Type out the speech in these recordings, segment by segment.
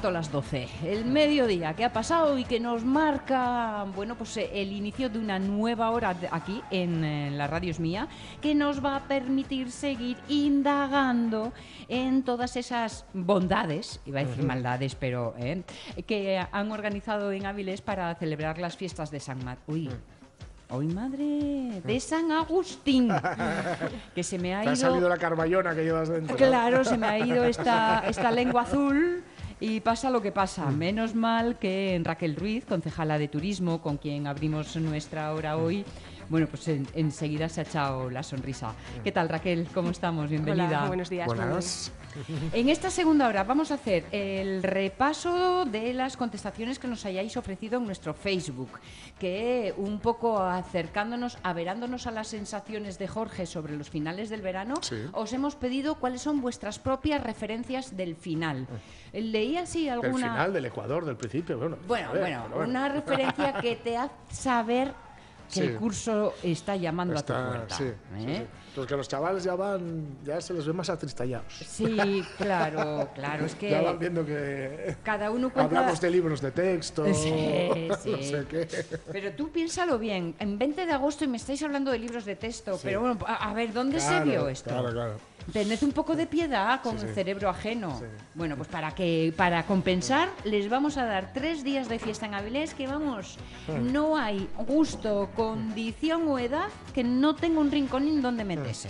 Cuarto a las 12, el mediodía que ha pasado y que nos marca, bueno, pues eh, el inicio de una nueva hora aquí en, la radio es mía, que nos va a permitir seguir indagando en todas esas bondades, iba a decir maldades, pero eh, que han organizado en Áviles para celebrar las fiestas de San Mar. Uy. Hoy madre de San Agustín, que se me ha Te ha ido salido la carballona que llevas dentro. Claro, se me ha ido esta, esta lengua azul y pasa lo que pasa. Menos mal que Raquel Ruiz, concejala de turismo, con quien abrimos nuestra hora hoy, bueno, pues en- enseguida se ha echado la sonrisa. ¿Qué tal, Raquel? ¿Cómo estamos? Bienvenida. Hola, buenos días. Buenas. En esta segunda hora vamos a hacer el repaso de las contestaciones que nos hayáis ofrecido en nuestro Facebook, que un poco acercándonos, averándonos a las sensaciones de Jorge sobre los finales del verano, Sí. os hemos pedido cuáles son vuestras propias referencias del final. Leí así Del alguna... final, del Ecuador, del principio. Bueno, Bueno, a ver, bueno, pero bueno. una referencia que te hace saber que Sí. el curso está llamando a tu Está- puerta. sí, ¿eh? sí. Los que los chavales ya van, ya se les ve más atristallados. Sí, claro, claro, es Ya van que viendo que cada uno cuenta... hablamos de libros de texto, Sí, sí. no sé qué. Pero tú piénsalo bien, en 20 de agosto y me estáis hablando de libros de texto, pero bueno, a, a ver, ¿dónde Claro, se vio esto? Claro, claro. Tened un poco de piedad con Sí, el cerebro ajeno. Sí. Bueno, pues para que para compensar les vamos a dar tres días de fiesta en Avilés que vamos, Hmm. no hay gusto, condición o edad que no tenga un rinconín donde meterse.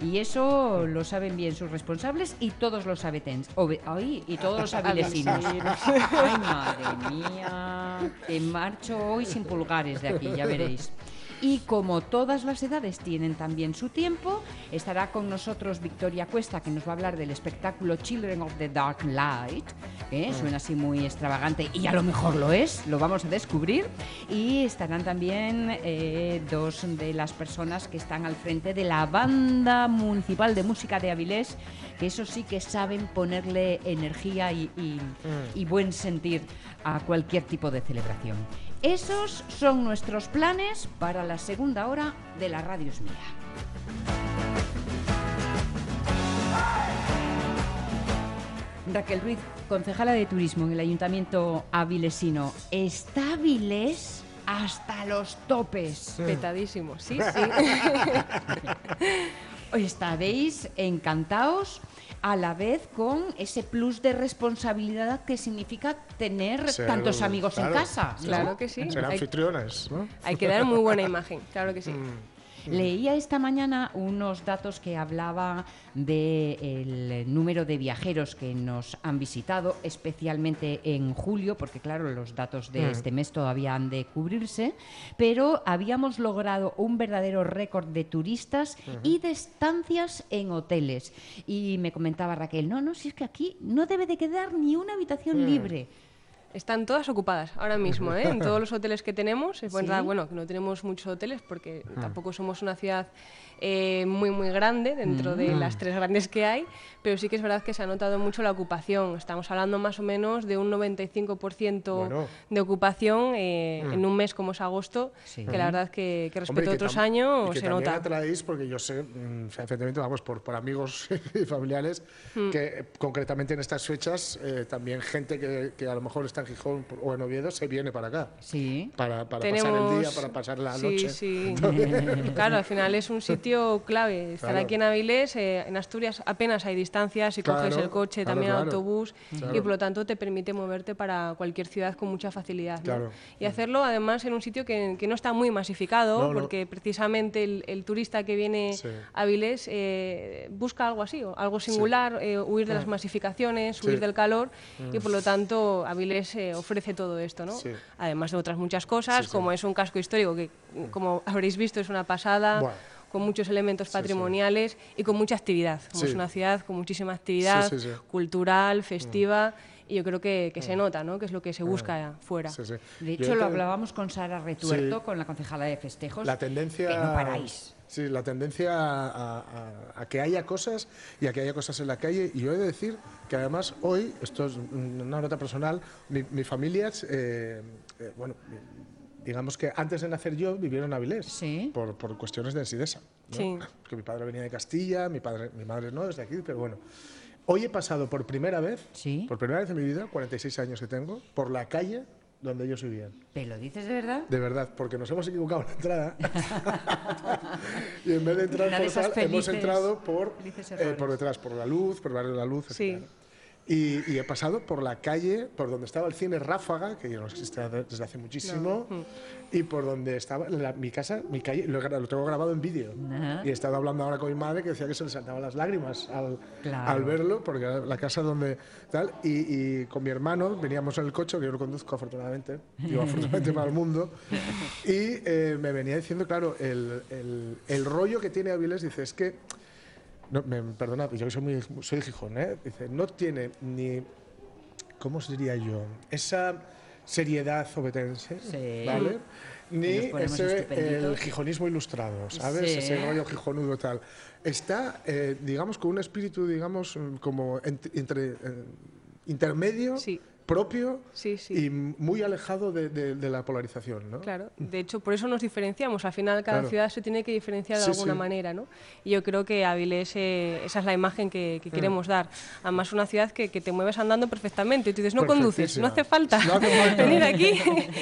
Y eso lo saben bien sus responsables y todos los abetens, obe- ay, y todos los avilesinos. Ay, madre mía, que marcho hoy sin pulgares de aquí, ya veréis. Y como todas las edades tienen también su tiempo, estará con nosotros Victoria Cuesta, que nos va a hablar del espectáculo Children of the Dark Light, que suena así muy extravagante y a lo mejor lo es, lo vamos a descubrir. Y estarán también eh, dos de las personas que están al frente de la Banda Municipal de Música de Avilés, que eso sí que saben ponerle energía y, y- y buen sentir a cualquier tipo de celebración. Esos son nuestros planes para la segunda hora de la Radio es Mía. Raquel Ruiz, concejala de turismo en el Ayuntamiento avilesino. ¿Está Avilés hasta los topes? Petadísimo, sí, sí. Estaréis encantados a la vez con ese plus de responsabilidad que significa tener Ser- tantos amigos en casa. Claro que sí. Ser Hay, anfitriones, ¿no? hay que dar muy buena imagen, claro que sí. Leía esta mañana unos datos que hablaba del número de viajeros que nos han visitado, especialmente en julio, porque claro, los datos de este mes todavía han de cubrirse, pero habíamos logrado un verdadero récord de turistas y de estancias en hoteles. Y me comentaba Raquel, no, no, si es que aquí no debe de quedar ni una habitación libre. Están todas ocupadas ahora mismo, ¿eh? en todos los hoteles que tenemos. Es Sí. verdad, bueno, que no tenemos muchos hoteles porque tampoco somos una ciudad eh, muy, muy grande dentro de las tres grandes que hay, pero sí que es verdad que se ha notado mucho la ocupación. Estamos hablando más o menos de un 95% Bueno. de ocupación eh, en un mes como es agosto, Sí. que la verdad que, que respecto Hombre, y a que otros años y que se también nota. atraéis, porque yo sé, mm, efectivamente, vamos, por, por amigos y familiares, Hmm. que eh, concretamente en estas fechas eh, también gente que, que a lo mejor está en Gijón o en Oviedo se viene para acá. Sí. Para, para pasar el Tenemos- día, para pasar la sí, noche. Sí, claro, al final es un sitio clave. Estar Claro. aquí en Avilés, eh, en Asturias apenas hay distancias y coges el coche, claro, también autobús y por lo tanto te permite moverte para cualquier ciudad con mucha facilidad. Y hacerlo además en un sitio que, que no está muy masificado, No, no. porque precisamente el, el turista que viene Sí. a Avilés eh, busca algo así, o algo singular, eh, huir de las masificaciones, Sí. huir del calor y por lo tanto Avilés eh, ofrece todo esto, ¿no? Además de otras muchas cosas, como es un casco histórico que, como habréis visto, es una pasada. Con muchos elementos sí. patrimoniales y con mucha actividad. Somos Sí. una ciudad con muchísima actividad Sí, sí, sí. cultural, festiva. y yo creo que, que se nota, ¿no? Que es lo que se busca fuera. Sí, sí. De Yo hecho, lo te- hablábamos con Sara Retuerto, Sí. con la concejala de festejos. La tendencia. Que no paráis. Sí, la tendencia a, a- a que haya cosas y a que haya cosas en la calle. Y yo he de decir que además hoy, esto es una nota personal, mi, mi familia, es, eh, eh, bueno, digamos que antes de nacer yo vivieron en Avilés Sí. por, por cuestiones de Sidesa. ¿no? Sí. Porque mi padre venía de Castilla, mi, padre, mi madre no, desde aquí, pero bueno. Hoy he pasado por primera vez, Sí. por primera vez en mi vida, 46 años que tengo, por la calle donde ellos vivían. ¿Pero lo dices de verdad? De verdad, porque nos hemos equivocado en la entrada. y en vez de entrar Una por de hemos entrado por, eh, por detrás, por la luz, por el barrio de la luz, Sí. etc. Y, y he pasado por la calle, por donde estaba el cine Ráfaga, que ya no existe desde hace muchísimo, y por donde estaba la- mi casa, mi calle, lo, lo tengo grabado en vídeo. Y he estado hablando ahora con mi madre que decía que se le saltaban las lágrimas al, Claro. al verlo, porque era la casa donde tal, y, y con mi hermano veníamos en el coche, que yo lo conduzco afortunadamente, digo afortunadamente para el mundo, y eh, me venía diciendo, claro, el, el- el rollo que tiene Avilés, dice, es que, no, me, perdona, yo que soy, muy, soy de Gijón, ¿eh? dice, no tiene ni, ¿cómo os diría yo? Esa seriedad obetense, Sí. ¿vale? Ni ese, el gijonismo ilustrado, ¿sabes? Sí. Ese rollo gijonudo tal. Está, eh, digamos, con un espíritu, digamos, mm, como ent- entre, eh, intermedio, Sí. Propio Sí, sí. y muy alejado de, de- de la polarización, ¿no? Claro, de hecho por eso nos diferenciamos. Al final cada Claro. ciudad se tiene que diferenciar de Sí, alguna manera, ¿no? Y yo creo que Avilés, eh, esa es la imagen que, Mm. que queremos dar. Además una ciudad que, que te mueves andando perfectamente. Y tú dices, no conduces, no hace falta, No hace falta. venir aquí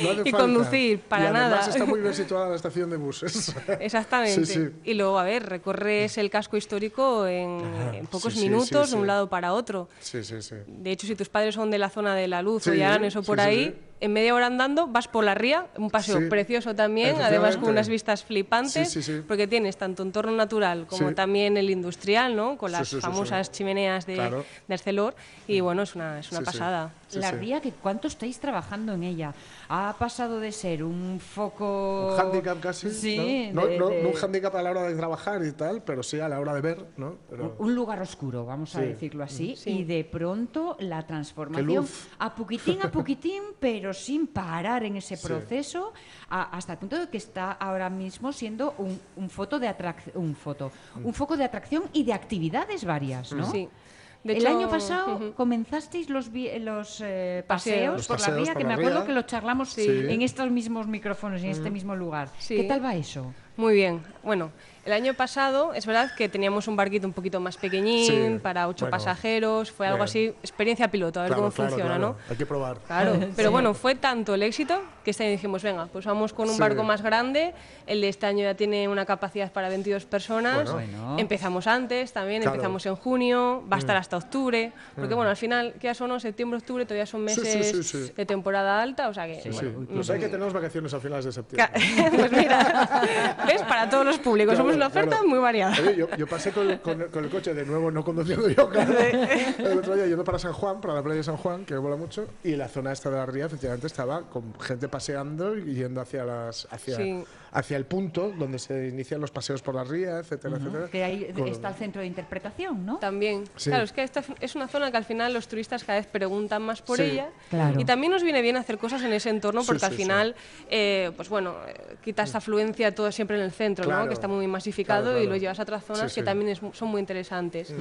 No hace y falta. conducir, para y además nada. está muy bien situada la estación de buses. Exactamente. Y luego, a ver, recorres el casco histórico en, en pocos minutos de un lado para otro. Sí, sí, sí. De hecho, si tus padres son de la zona de la luz o Sí, ya han eso por ahí. En media hora andando vas por la ría, un paseo Sí, precioso también, además con unas vistas flipantes, Sí, sí, sí. porque tienes tanto entorno natural como Sí. también el industrial, ¿no? Con las sí, sí, sí. famosas chimeneas de, Claro. de Arcelor, y bueno, es una, es una pasada. Sí, la sí. ría, que ¿cuánto estáis trabajando en ella? Ha pasado de ser un foco... Un hándicap casi. Sí, ¿no? No, de- no- de- no un hándicap a la hora de trabajar y tal, pero sí a la hora de ver, ¿no? Pero- un lugar oscuro, vamos a decirlo así, Sí. y de pronto la transformación luz. a poquitín a poquitín, pero sin parar en ese Sí. proceso, a- hasta el punto de que está ahora mismo siendo un, un foto de atrac- un foto, un foco de atracción y de actividades varias, ¿no? Sí. De el hecho, año pasado comenzasteis los, vi- los eh, Paseos. Los por la por que la me acuerdo ría. que lo charlamos Sí. en estos mismos micrófonos, en este mismo lugar. Sí. ¿Qué tal va eso? Muy bien. Bueno, el año pasado es verdad que teníamos un barquito un poquito más pequeñín Sí, para ocho bueno. pasajeros. Fue algo Bien. así, experiencia piloto, a ver Claro, cómo claro, funciona, claro. ¿no? Hay que probar. Claro, pero Sí. bueno, fue tanto el éxito que este año dijimos, venga, pues vamos con un Sí. barco más grande. El de este año ya tiene una capacidad para 22 personas. Bueno. Empezamos antes también, Claro. Mm. empezamos en junio, va a estar hasta octubre. Porque bueno, al final, ¿qué son? Septiembre, octubre, todavía son Sí, sí, meses sí, sí. de temporada alta, o sea que... Sí, bueno, sí. Pues hay que tenemos vacaciones a finales de septiembre. pues mira, ¿ves? Para todos los públicos, somos una oferta claro. muy variada. Oye, yo, yo pasé con, con- con el coche de nuevo, no conduciendo yo, claro. El otro día yendo para San Juan, para la playa de San Juan, que mola mucho, y la zona esta de la ría efectivamente estaba con gente paseando y yendo hacia, las, hacia, Sí. Hacia el punto donde se inician los paseos por la ría, etcétera, etcétera. Que ahí Con- está el centro de interpretación, ¿no? También. Sí. Claro, es que esta es una zona que al final los turistas cada vez preguntan más por Sí. ella. Claro. Y también nos viene bien hacer cosas en ese entorno Sí, porque al sí, final, eh, pues bueno, eh, quita esta afluencia todo siempre en el centro, ¿no? Claro. Que está muy masificado Claro, y lo llevas a otras zonas Sí, que sí. también es son muy interesantes.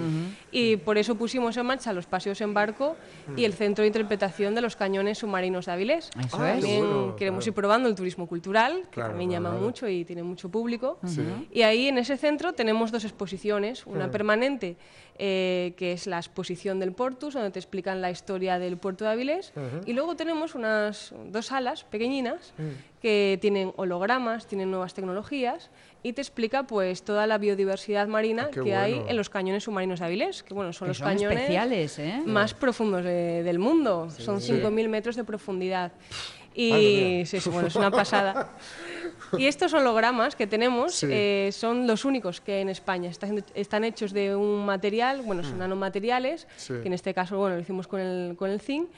Y por eso pusimos en marcha los paseos en barco y el centro de interpretación de los cañones submarinos de Avilés. Eso Ah, es. También bueno, queremos claro. ir probando el turismo cultural, que Claro, también claro, llama claro. Mucho y tiene mucho público. Sí. Y ahí en ese centro tenemos dos exposiciones, una permanente eh, que es la exposición del Portus, donde te explican la historia del puerto de Avilés, y luego tenemos unas dos salas pequeñinas que tienen hologramas, tienen nuevas tecnologías y te explica pues toda la biodiversidad marina Ah, que hay bueno. en los cañones submarinos de Avilés, que bueno, son Que los son cañones especiales, ¿eh? más profundos de- del mundo, son Sí. 5.000 metros de profundidad. Y sí, sí, bueno, es una pasada. Y estos hologramas que tenemos Sí. eh, son los únicos que en España. Están, están hechos de un material, bueno, son nanomateriales, Mm. Sí. que en este caso, bueno, lo hicimos con el, con el zinc.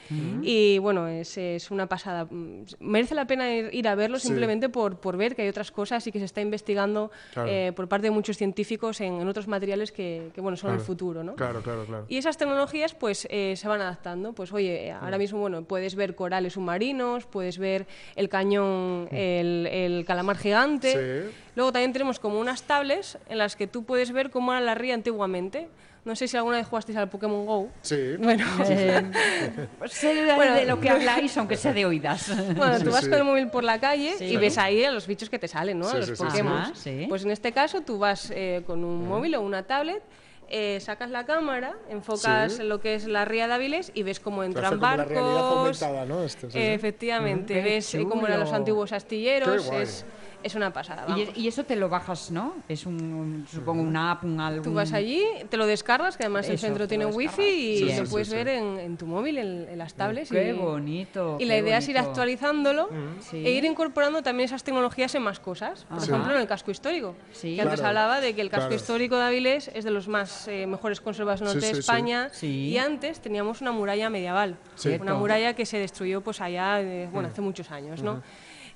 Y bueno, es, es una pasada. Mm, Merece la pena ir, ir a verlo Sí. simplemente por, por ver que hay otras cosas y que se está investigando Claro. eh, por parte de muchos científicos en, en otros materiales que, que, bueno, son el futuro, ¿no? Claro, claro, claro. Y esas tecnologías pues eh, se van adaptando. Pues oye, eh, ahora mismo bueno, puedes ver corales submarinos, puedes ver el cañón, el, el calamar gigante. Sí. Luego también tenemos como unas tablets en las que tú puedes ver cómo era la ría antiguamente. No sé si alguna vez jugasteis al Pokémon Go. Sí. Bueno, Eh, sé de, Bueno, de lo que habláis, aunque sea de oídas. Bueno, Sí, tú vas sí. con el móvil por la calle Sí. y ves ahí a los bichos que te salen, ¿no? Sí, a los sí, sí, sí. Pokémon. Pues en este caso tú vas eh, con un móvil o una tablet, eh, sacas la cámara, enfocas Sí. lo que es la ría de Áviles y ves cómo entran como la barcos. Eh, efectivamente, ves cómo eran los antiguos astilleros. Qué guay. Es, es una pasada. Y, Vamos. es- y eso te lo bajas, ¿no? Es un, supongo, una app, un algo. Tú vas allí, te lo descargas, que además el centro tiene wifi descargas. y Sí, lo sí, puedes sí, ver sí. En, en tu móvil, en, en las tablets. Qué y, bonito. Y la idea es ir actualizándolo Sí. e ir incorporando también esas tecnologías en más cosas. Por Ajá. ejemplo, en el casco histórico. Sí. que antes Claro. hablaba de que el casco Claro. histórico de Avilés es de los más eh, mejores conservados norte de. España. Sí. Y antes teníamos una muralla medieval. Una muralla que se destruyó pues allá, eh, bueno, hace muchos años, ¿no?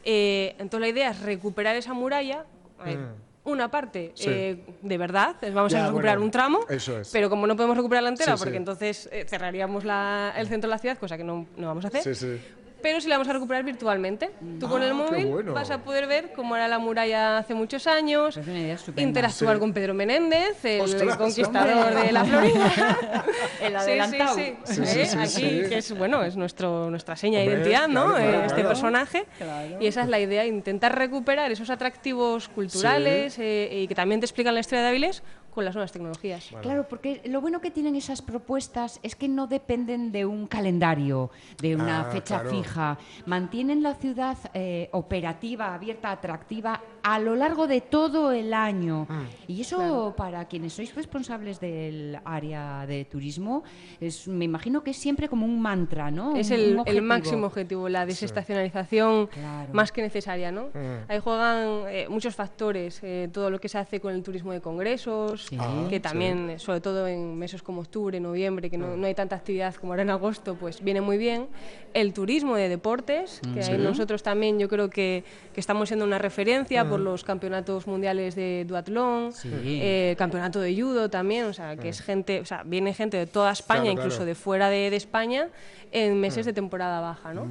Eh, entonces la idea es recuperar esa muralla. ver, Una parte Sí. eh, de verdad, vamos Ya, a recuperar bueno, un tramo, eso es. pero como no podemos recuperar la entera, Sí, porque entonces eh, cerraríamos la- el centro de la ciudad, cosa que no, no vamos a hacer, Sí, sí. Pero si la vamos a recuperar virtualmente. Tú con Ah, el qué móvil bueno. vas a poder ver cómo era la muralla hace muchos años, Es una idea estupenda. interactuar Sí. con Pedro Menéndez, el, Ostras, conquistador hombre. de la Florida. El Sí, adelantado. Sí, sí, Sí, sí, ¿eh? sí, Aquí, sí. que es, bueno, es nuestro, nuestra seña de identidad, ¿no? claro, Eh, claro, este claro. personaje. Claro. Y esa es la idea, intentar recuperar esos atractivos culturales eh, y que también te explican la historia de Áviles con las nuevas tecnologías. Claro, porque lo bueno que tienen esas propuestas es que no dependen de un calendario, de una Ah, fecha claro. fija. Mantienen la ciudad eh, operativa, abierta, atractiva a lo largo de todo el año. Mm. Y eso para quienes sois responsables del área de turismo, es, me imagino que es siempre como un mantra, ¿no? Es Un- el, un el objetivo. máximo objetivo, la desestacionalización Claro. más que necesaria, ¿no? Mm. Ahí juegan eh, muchos factores, eh, todo lo que se hace con el turismo de congresos, Sí. Ah, que también, eh, sobre todo en meses como octubre, noviembre, que no, Mm. no hay tanta actividad como ahora en agosto, pues viene muy bien. El turismo de deportes, que Mm. Sí. nosotros también yo creo que, que estamos siendo una referencia por los campeonatos mundiales de duatlón, eh, campeonato de judo también, o sea, que es gente, o sea, viene gente de toda España. Claro, incluso claro. de fuera de, de España, en meses de temporada baja, ¿no?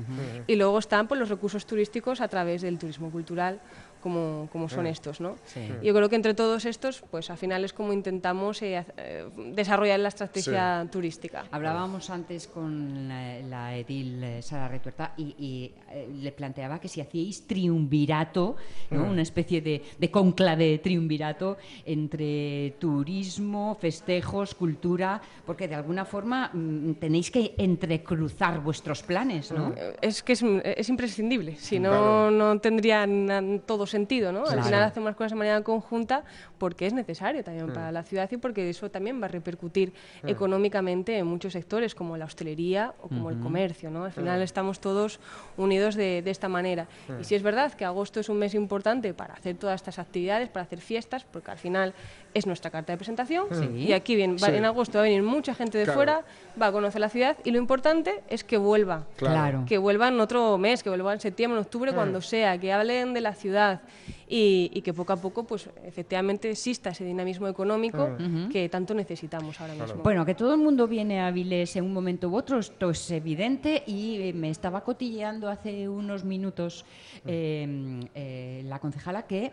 Y luego están pues, los recursos turísticos a través del turismo cultural, como, como son estos, ¿no? Sí. Yo creo que entre todos estos, pues al final es como intentamos eh, eh, desarrollar la estrategia turística. Hablábamos antes con la, la edil eh, Sara Retuerta y, y, eh, le planteaba que si hacíais triunvirato, ¿no? una especie de, de conclave triunvirato entre turismo, festejos, cultura, porque de alguna forma mm, tenéis que entrecruzar vuestros planes, ¿no? Es que es, es imprescindible, si no, Claro. no tendría na- todo sentido, ¿no? Al final hacemos las cosas de manera conjunta porque es necesario también para la ciudad y porque eso también va a repercutir económicamente en muchos sectores como la hostelería o como el comercio, ¿no? Al final estamos todos unidos de, de esta manera. Y sí es verdad que agosto es un mes importante para hacer todas estas actividades, para hacer fiestas, porque al final es nuestra carta de presentación Sí. y aquí bien, va- Sí. en agosto va a venir mucha gente de Claro. fuera, va a conocer la ciudad y lo importante es que vuelva Claro. que vuelvan otro mes, que vuelvan en septiembre, en octubre, cuando sea, que hablen de la ciudad y, y que poco a poco, pues efectivamente exista ese dinamismo económico que tanto necesitamos ahora mismo. Bueno, que todo el mundo viene a Avilés en un momento u otro, esto es evidente y eh, me estaba cotilleando hace unos minutos eh, eh, la concejala que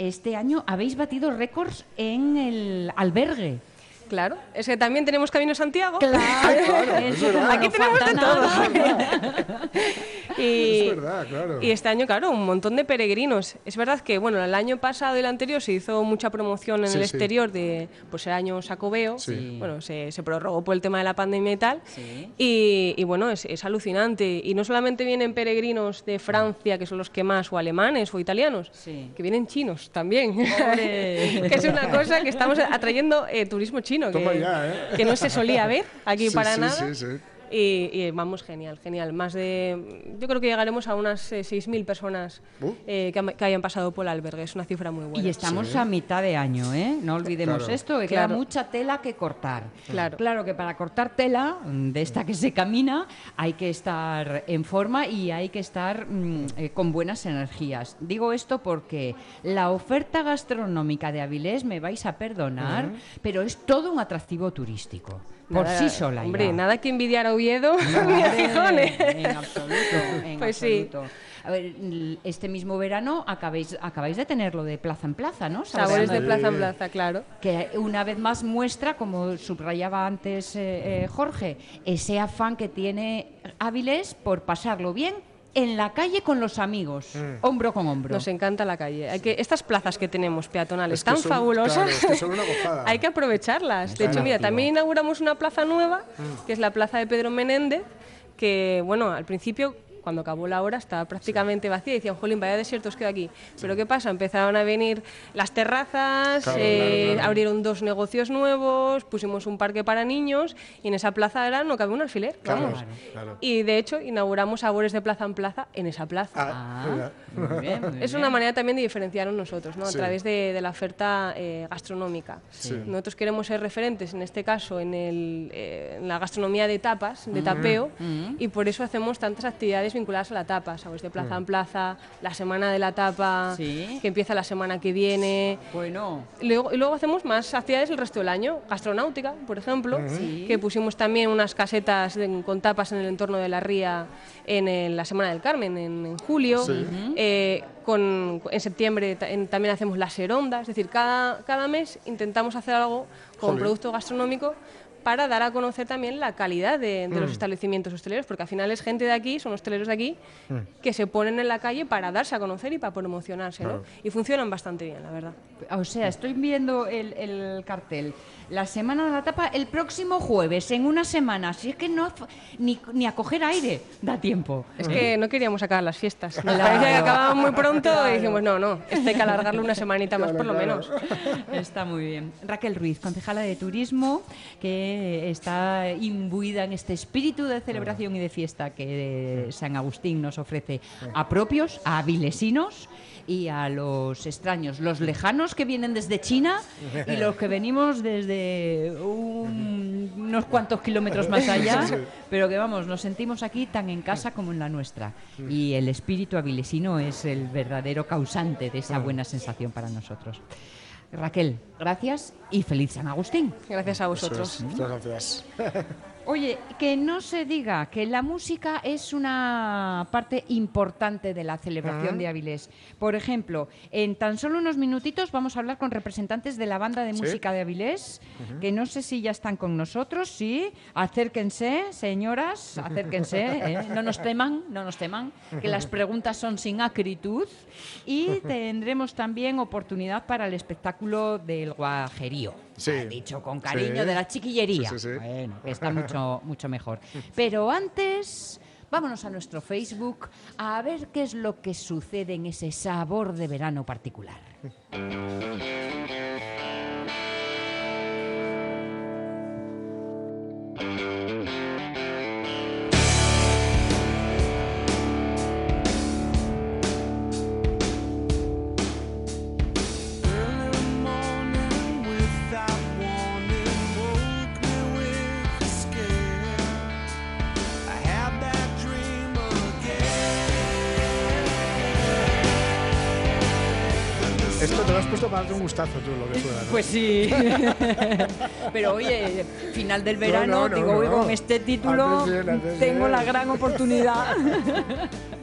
este año habéis batido récords en el albergue. Claro, es que también tenemos Camino Santiago. claro, es eso verdad. no Aquí tenemos de todo. y, Es verdad, claro. Y este año, claro, un montón de peregrinos. Es verdad que, bueno, el año pasado y el anterior se hizo mucha promoción en Sí, el sí. exterior de, pues, el año Sacobeo. Sí. Bueno, se, se prorrogó por el tema de la pandemia y tal. Sí. Y, y, bueno, es, es alucinante. Y no solamente vienen peregrinos de Francia, que son los que más, o alemanes o italianos, Sí. que vienen chinos también. Que es una cosa que estamos atrayendo eh, turismo chino, Toma que, ya, ¿eh? que no se solía ver aquí Sí, para sí, nada. sí. Y, y vamos, genial, genial. Más de. Yo creo que llegaremos a unas eh, 6.000 personas Uh. eh, que, han- que hayan pasado por el albergue. Es una cifra muy buena. Y estamos a mitad de año, ¿eh? No olvidemos Claro. esto, que Claro. queda mucha tela que cortar. Claro. Claro que para cortar tela, mm, de esta que se camina, hay que estar en forma y hay que estar mm, eh, con buenas energías. Digo esto porque la oferta gastronómica de Avilés, me vais a perdonar, pero es todo un atractivo turístico. Por Nada- sí sola. Hombre, ya. nada que envidiar a Oviedo ni a. En absoluto, en Pues sí. absoluto. A ver, este mismo verano acabáis, acabáis de tenerlo de plaza en plaza, ¿no? Sabores de plaza en plaza, claro. que una vez más muestra, como subrayaba antes eh, eh, Jorge, ese afán que tiene Áviles por pasarlo bien en la calle con los amigos, hombro con hombro. Nos encanta la calle. Hay que, estas plazas que tenemos peatonales Es que tan son- fabulosas, claro, es que son una gozada. hay que aprovecharlas. De hecho, mira, también inauguramos una plaza nueva, que es la plaza de Pedro Menéndez, que, bueno, al principio, cuando acabó la hora, estaba prácticamente vacía y decían, jolín, vaya desiertos queda aquí. Pero ¿qué pasa? Empezaron a venir las terrazas, Claro, eh, claro, claro. abrieron dos negocios nuevos, pusimos un parque para niños y en esa plaza era, no cabe un alfiler, Claro, vamos. claro. Y de hecho, inauguramos sabores de plaza en plaza en esa plaza. Ah, mira. muy bien, muy Es bien. una manera también de diferenciarnos nosotros, ¿no? Sí. a través de, de la oferta eh, gastronómica. Nosotros queremos ser referentes, en este caso, en, el, eh, en la gastronomía de tapas, de tapeo, y por eso hacemos tantas actividades vinculadas a la tapa, sabes, de plaza en plaza, la semana de la tapa, Sí. que empieza la semana que viene. Bueno, Y luego, y luego hacemos más actividades el resto del año, gastronáutica, por ejemplo, Sí. que pusimos también unas casetas de- con tapas en el entorno de la ría en el- la Semana del Carmen, en, en julio. Eh, con, en septiembre en- también hacemos la seronda, es decir, cada, cada mes intentamos hacer algo con Jolín. producto gastronómico para dar a conocer también la calidad de, de los establecimientos hosteleros, porque al final es gente de aquí, son hosteleros de aquí, que se ponen en la calle para darse a conocer y para promocionarse, ¿no? Y funcionan bastante bien, la verdad. o sea, estoy viendo el, el cartel. La semana de la tapa el próximo jueves, en una semana. Si es que no ni, ni a coger aire da tiempo. Es que no queríamos acabar las fiestas. Nos Claro. parecía que acababan muy pronto y dijimos, no, no, esto hay que alargarlo una semanita más por lo menos. Está muy bien. Raquel Ruiz, concejala de turismo, que está imbuida en este espíritu de celebración y de fiesta que San Agustín nos ofrece a propios, a vilesinos y a los extraños, los lejanos que vienen desde China y los que venimos desde un- unos cuantos kilómetros más allá, pero que vamos, nos sentimos aquí tan en casa como en la nuestra. Y el espíritu avilesino es el verdadero causante de esa buena sensación para nosotros. Raquel, gracias y feliz San Agustín. Gracias a vosotros. es. Muchas gracias. Oye, que no se diga que la música es una parte importante de la celebración de Avilés. Por ejemplo, en tan solo unos minutitos vamos a hablar con representantes de la banda de Sí. música de Avilés, que no sé si ya están con nosotros, sí. Acérquense, señoras, acérquense, ¿eh? no nos teman, no nos teman, que las preguntas son sin acritud. Y tendremos también oportunidad para el espectáculo del guajerío. Sí. Ha dicho con cariño Sí. de la chiquillería. Sí. Bueno, está mucho, mucho mejor. Pero antes, vámonos a nuestro Facebook a ver qué es lo que sucede en ese sabor de verano particular. Un gustazo tú, lo que suena. ¿no? Pues sí. Pero oye, final del verano, No, digo, con este título bien, tengo bien. la gran oportunidad.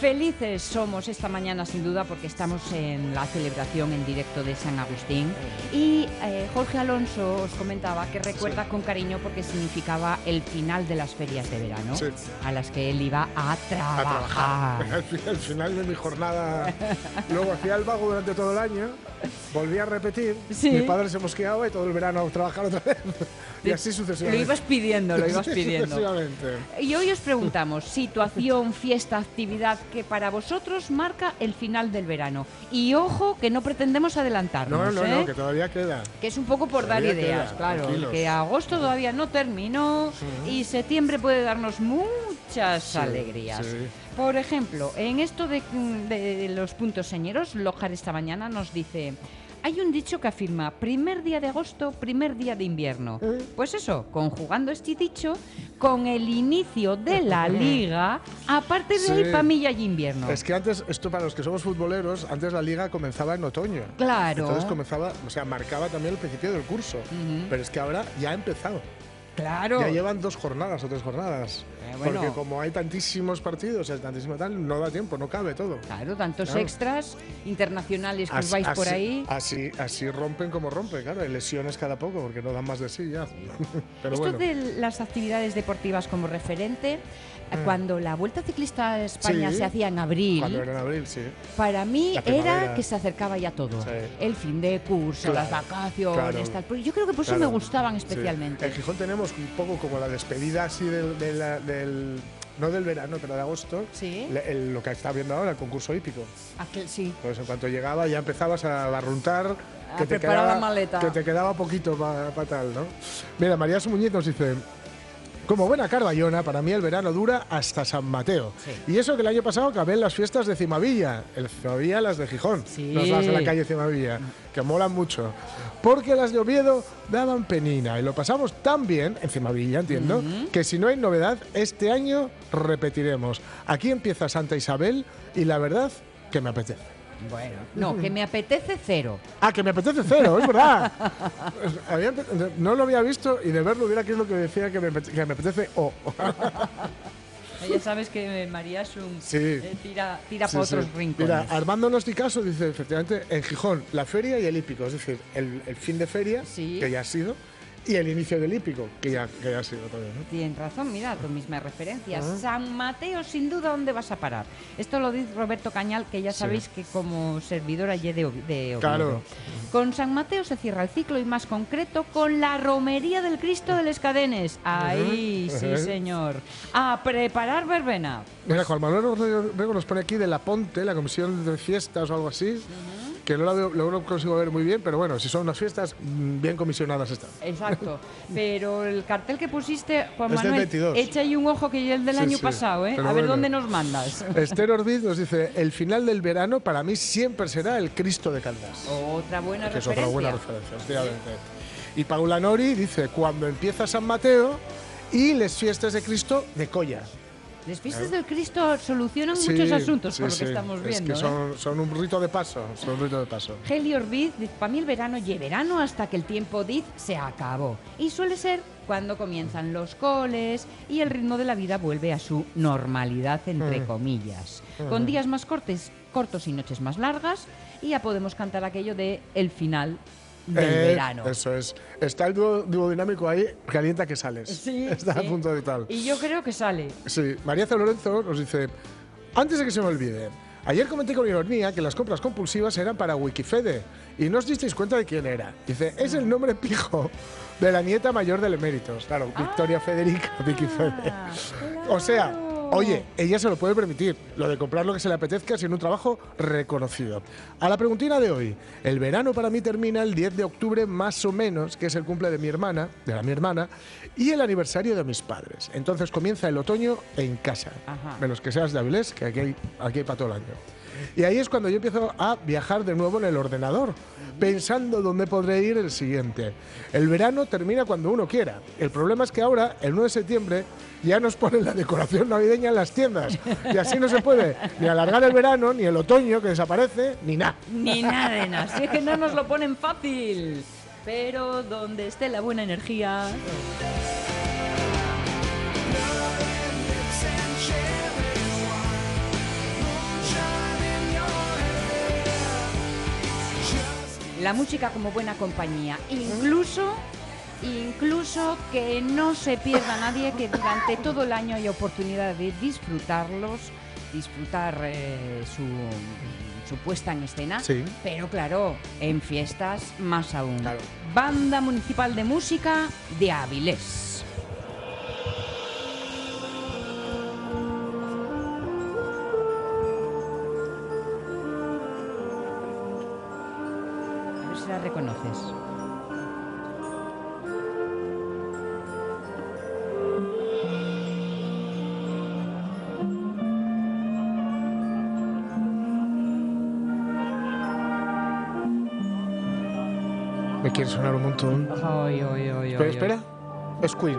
Felices somos esta mañana sin duda porque estamos en la celebración en directo de San Agustín y eh, Jorge Alonso os comentaba que recuerda con cariño porque significaba el final de las ferias de verano Sí. a las que él iba a a trabajar. Al fin- al final de mi jornada, luego hacía el vago durante todo el año, volví a repetir, Sí. mi padre se mosqueaba y todo el verano a trabajar otra vez. Y así Lo sucesivamente. ibas pidiendo, lo ibas Sí, pidiendo. Y hoy os preguntamos, situación, fiesta, actividad que para vosotros marca el final del verano. Y ojo que no pretendemos adelantarnos, No, no, ¿eh? no, que todavía queda. Que es un poco por dar ideas, queda, claro. tranquilos. Que agosto todavía no terminó y septiembre puede darnos muchas alegrías. sí. Por ejemplo, en esto de, de los puntos señeros, Lojar esta mañana nos dice. Hay un dicho que afirma primer día de agosto, primer día de invierno. Pues eso, conjugando este dicho con el inicio de la liga, a partir de ahí Sí. pamilla y invierno. Es que antes, esto para los que somos futboleros, antes la liga comenzaba en otoño. Claro. Entonces comenzaba, o sea, marcaba también el principio del curso. Pero es que ahora ya ha empezado. Claro. Ya llevan dos jornadas o tres jornadas. Eh, bueno. Porque como hay tantísimos partidos, hay tantísimo tal, no da tiempo, no cabe todo. Claro, tantos Claro. extras internacionales que os vais por así- ahí. Así, así rompen como rompen, claro. Hay lesiones cada poco porque no dan más de sí ya. Pero Esto bueno. de las actividades deportivas como referente, cuando la Vuelta Ciclista a España Mm. Sí. se hacía en abril, Cuando era en abril, sí. para mí era que se acercaba ya todo. Sí. El fin de curso, Claro, las vacaciones, claro. tal. Yo creo que por eso Claro, me gustaban especialmente. En Gijón tenemos un poco como la despedida así del, del- no del verano, pero de agosto. Sí. Le- el- lo que está viendo ahora, el concurso hípico. Aquel- sí. Pues en cuanto llegaba ya empezabas a barruntar. A Que te, preparar quedaba, la maleta. que te quedaba poquito para tal, ¿no? Mira, María Muñiz nos dice. Como buena carballona, para mí el verano dura hasta San Mateo. Y eso que el año pasado acabé en las fiestas de Cimavilla. El Cimavilla, las de Gijón. Sí. Las de la calle Cimavilla, que molan mucho. Porque las de Oviedo daban penina. Y lo pasamos tan bien, en Cimavilla, entiendo, que si no hay novedad, este año repetiremos. Aquí empieza Santa Isabel y la verdad que me apetece. Bueno, no, que me apetece cero. Ah, que me apetece cero, es verdad. Había no lo había visto y de verlo hubiera que es lo que decía que me, que me apetece o. Ya sabes que María es un Sí. eh, tira, tira Sí, para sí. otros rincones. Mira, Armando Nosticaso dice efectivamente en Gijón la feria y el hípico, es decir, el, el fin de feria, Sí. que ya ha sido, y el inicio del hípico, que ya, que ya ha sido también. ¿no? Tienes razón, mira, tu misma referencia. San Mateo, sin duda, ¿dónde vas a parar? Esto lo dice Roberto Cañal, que ya Sí. sabéis que como servidor allí de, de. Claro. Con San Mateo se cierra el ciclo y más concreto con la romería del Cristo de les Cadenes. Ahí, sí, señor. A preparar verbena. Mira, Juan Manuel Rego nos pone aquí de la Ponte, la comisión de fiestas o algo así, que no la veo- luego no consigo ver muy bien, pero bueno, si son unas fiestas, mm, bien comisionadas están. Exacto. Pero el cartel que pusiste, Juan Es del Manuel, 22. echa ahí un ojo que es el del Sí, año sí, pasado, ¿eh? pero A ver bueno. dónde nos mandas. Esther Orbiz nos dice, el final del verano para mí siempre será el Cristo de Caldas. Otra buena que es referencia. otra buena referencia, efectivamente. Y Paula Nori dice, cuando empieza San Mateo y las fiestas de Cristo de Colla. Las fiestas del Cristo solucionan Sí, muchos asuntos, sí, por lo sí. que estamos Es viendo. ¿eh? son, un rito de paso, son un rito de paso. Heli Orbiz dice, para mí el verano y verano hasta que el tiempo diz se acabó. Y suele ser cuando comienzan los coles y el ritmo de la vida vuelve a su normalidad, entre Mm. comillas. Con días más cortes, cortos y noches más largas, y ya podemos cantar aquello de el final del Eh, verano. Eso es. Está el dúo, dinámico ahí, calienta que sales. Sí, Está sí. a punto de tal. Y yo creo que sale. Sí, María C. Lorenzo nos dice, antes de que se me olvide, ayer comenté con ironía que las compras compulsivas eran para Wikifede y no os disteis cuenta de quién era. Dice, es el nombre pijo de la nieta mayor del eméritos. Claro, Victoria Federica Wikifede. Ah, O sea, claro. Oye, ella se lo puede permitir, lo de comprar lo que se le apetezca sin un trabajo reconocido. A la preguntina de hoy, el verano para mí termina el 10 de octubre más o menos, que es el cumple de mi hermana, de la mi hermana, y el aniversario de mis padres. Entonces comienza el otoño en casa, Ajá. menos que seas de Avilés, que aquí hay, aquí hay para todo el año. Y ahí es cuando yo empiezo a viajar de nuevo en el ordenador, pensando dónde podré ir el siguiente. El verano termina cuando uno quiera. El problema es que ahora, el 9 de septiembre, ya nos ponen la decoración navideña en las tiendas. Y así no se puede ni alargar el verano, ni el otoño que desaparece, ni nada. Ni nada de nada. Si es que no nos lo ponen fácil. Pero donde esté la buena energía. La música como buena compañía. Incluso, incluso que no se pierda nadie, que durante todo el año hay oportunidad de disfrutarlos, disfrutar eh, su, su puesta en escena. Sí. Pero claro, en fiestas más aún. Claro. Banda Municipal de Música de Avilés. Quiere sonar un montón. Ay, ay, ay, Espera. Es Queen.